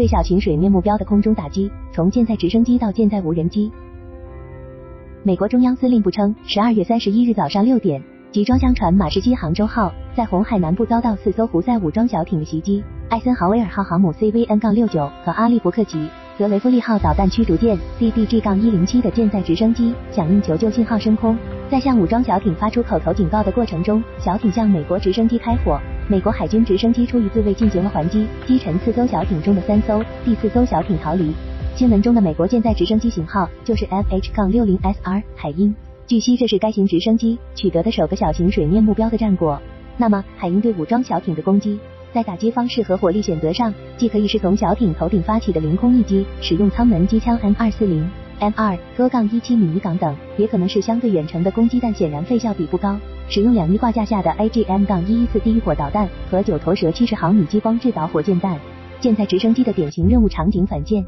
对小型水面目标的空中打击，从舰载直升机到舰载无人机。美国中央司令部称，十二月三十一日早上六点，集装箱船马士基杭州号在红海南部遭到四艘胡塞武装小艇的袭击，艾森豪威尔号航母 CVN-69 和阿利伯克级德雷夫利号导弹驱逐舰 DDG-107 的舰载直升机响应求救信号升空，在向武装小艇发出口头警告的过程中，小艇向美国直升机开火。美国海军直升机出于自卫进行了还击，击沉四艘小艇中的三艘，第四艘小艇逃离。新闻中的美国舰载直升机型号就是 FH 杠 60SR 海鹰。据悉，这是该型直升机取得的首个小型水面目标的战果。那么，海鹰对武装小艇的攻击，在打击方式和火力选择上，既可以是从小艇头顶发起的凌空一击，使用舱门机枪 M240、M2 多杠17米尼港等，也可能是相对远程的攻击，但显然费效比不高。使用两翼挂架下的 AGM-114 地狱火导弹和九头蛇七十毫米激光制导火箭弹，舰载直升机的典型任务场景反舰。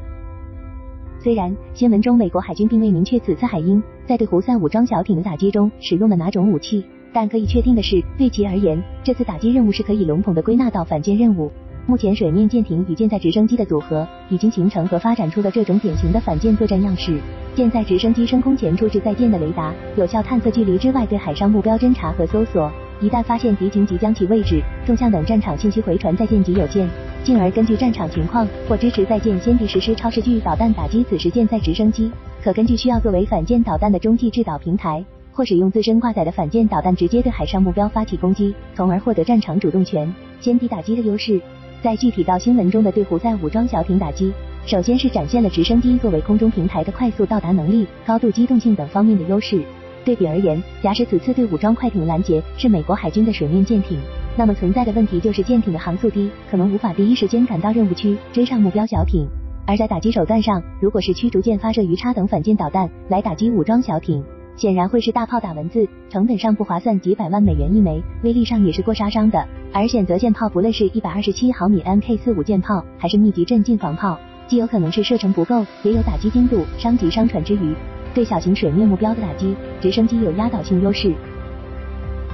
虽然新闻中美国海军并未明确此次海鹰在对胡塞武装小艇的打击中使用了哪种武器，但可以确定的是，对其而言，这次打击任务是可以笼统的归纳到反舰任务。目前，水面舰艇与舰载直升机的组合已经形成和发展出了这种典型的反舰作战样式。舰载直升机升空前处置在舰的雷达，有效探测距离之外对海上目标侦察和搜索。一旦发现敌情，即将其位置、纵向等战场信息回传在舰及有舰，进而根据战场情况或支持在舰先敌实施超视距导弹打击此时舰载直升机。可根据需要作为反舰导弹的中继制导平台，或使用自身挂载的反舰导弹直接对海上目标发起攻击，从而获得战场主动权、先敌打击的优势。在具体到新闻中的对胡塞武装小艇打击，首先是展现了直升机作为空中平台的快速到达能力、高度机动性等方面的优势。对比而言，假使此次对武装快艇拦截是美国海军的水面舰艇，那么存在的问题就是舰艇的航速低，可能无法第一时间赶到任务区追上目标小艇。而在打击手段上，如果是驱逐舰发射鱼叉等反舰导弹来打击武装小艇，显然会是大炮打蚊子，成本上不划算，几百万美元一枚，威力上也是过杀伤的。而选择舰炮，不论是一百二十七毫米 Mk 四五舰炮，还是密集阵近防炮，既有可能是射程不够，也有打击精度、伤及商船之余，对小型水面目标的打击，直升机有压倒性优势。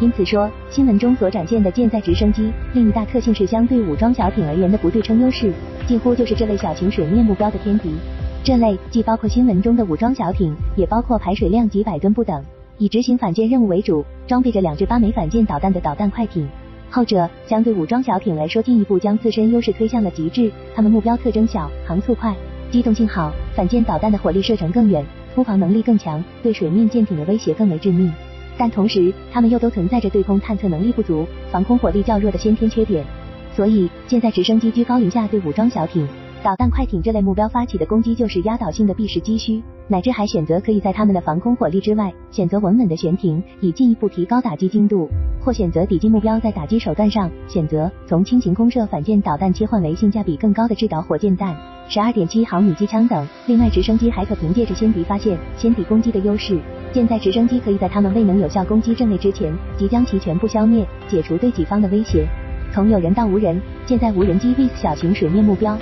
因此说，新闻中所展现的舰载直升机另一大特性是相对武装小艇而言的不对称优势，几乎就是这类小型水面目标的天敌。这类既包括新闻中的武装小艇，也包括排水量几百吨不等，以执行反舰任务为主，装备着两至八枚反舰导弹的导弹快艇。后者相对武装小艇来说，进一步将自身优势推向了极致。它们目标特征小，航速快，机动性好，反舰导弹的火力射程更远，突防能力更强，对水面舰艇的威胁更为致命。但同时，它们又都存在着对空探测能力不足、防空火力较弱的先天缺点。所以，舰载直升机居高临下对武装小艇、导弹快艇这类目标发起的攻击，就是压倒性的避实击虚，乃至还选择可以在他们的防空火力之外，选择稳稳的悬停，以进一步提高打击精度。或选择抵近目标，在打击手段上选择从轻型空射反舰导弹切换为性价比更高的制导火箭弹、十二点七毫米机枪等。另外，直升机还可凭借着先敌发现、先敌攻击的优势，舰载直升机可以在他们未能有效攻击阵位之前，即将其全部消灭，解除对己方的威胁。从有人到无人，舰载无人机 VS 小型水面目标。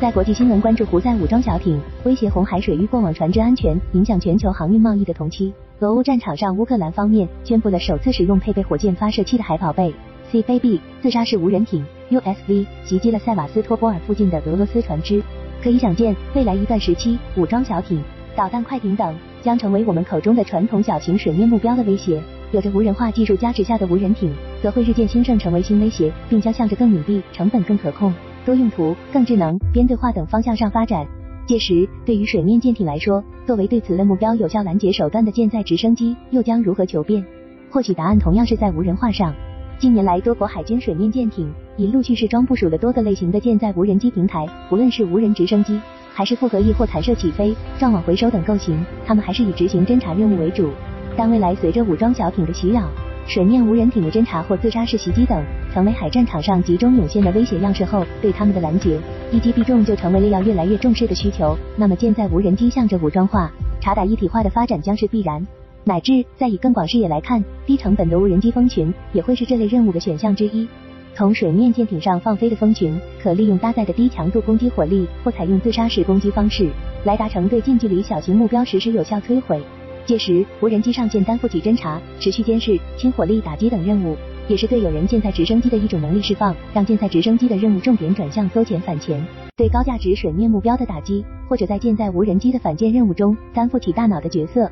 在国际新闻关注胡塞武装小艇威胁红海水域过往船只安全、影响全球航运贸易的同期。俄乌战场上，乌克兰方面宣布了首次使用配备火箭发射器的海宝贝 cbab 自杀式无人艇 USV 袭击了塞瓦斯托波尔附近的俄罗斯船只。可以想见，未来一段时期，武装小艇、导弹快艇等将成为我们口中的传统小型水面目标的威胁。有着无人化技术加持下的无人艇，则会日渐兴盛，成为新威胁，并将向着更隐蔽、成本更可控、多用途、更智能、编队化等方向上发展。届时，对于水面舰艇来说，作为对此类目标有效拦截手段的舰载直升机，又将如何求变？或许答案同样是在无人化上。近年来，多国海军水面舰艇已陆续试装部署了多个类型的舰载无人机平台，不论是无人直升机，还是复合翼或弹射起飞、撞网回收等构型，它们还是以执行侦察任务为主。但未来随着武装小艇的袭扰，水面无人艇的侦察或自杀式袭击等，成为海战场上集中涌现的威胁样式后，对他们的拦截一击必中就成为了要越来越重视的需求。那么舰载无人机向着武装化、查打一体化的发展将是必然，乃至在以更广视野来看，低成本的无人机蜂群也会是这类任务的选项之一。从水面舰艇上放飞的蜂群，可利用搭载的低强度攻击火力，或采用自杀式攻击方式，来达成对近距离小型目标实施有效摧毁。届时，无人机上舰担负起侦察、持续监视、轻火力打击等任务，也是对有人舰载直升机的一种能力释放，让舰载直升机的任务重点转向搜潜反潜。对高价值水面目标的打击，或者在舰载无人机的反舰任务中担负起大脑的角色。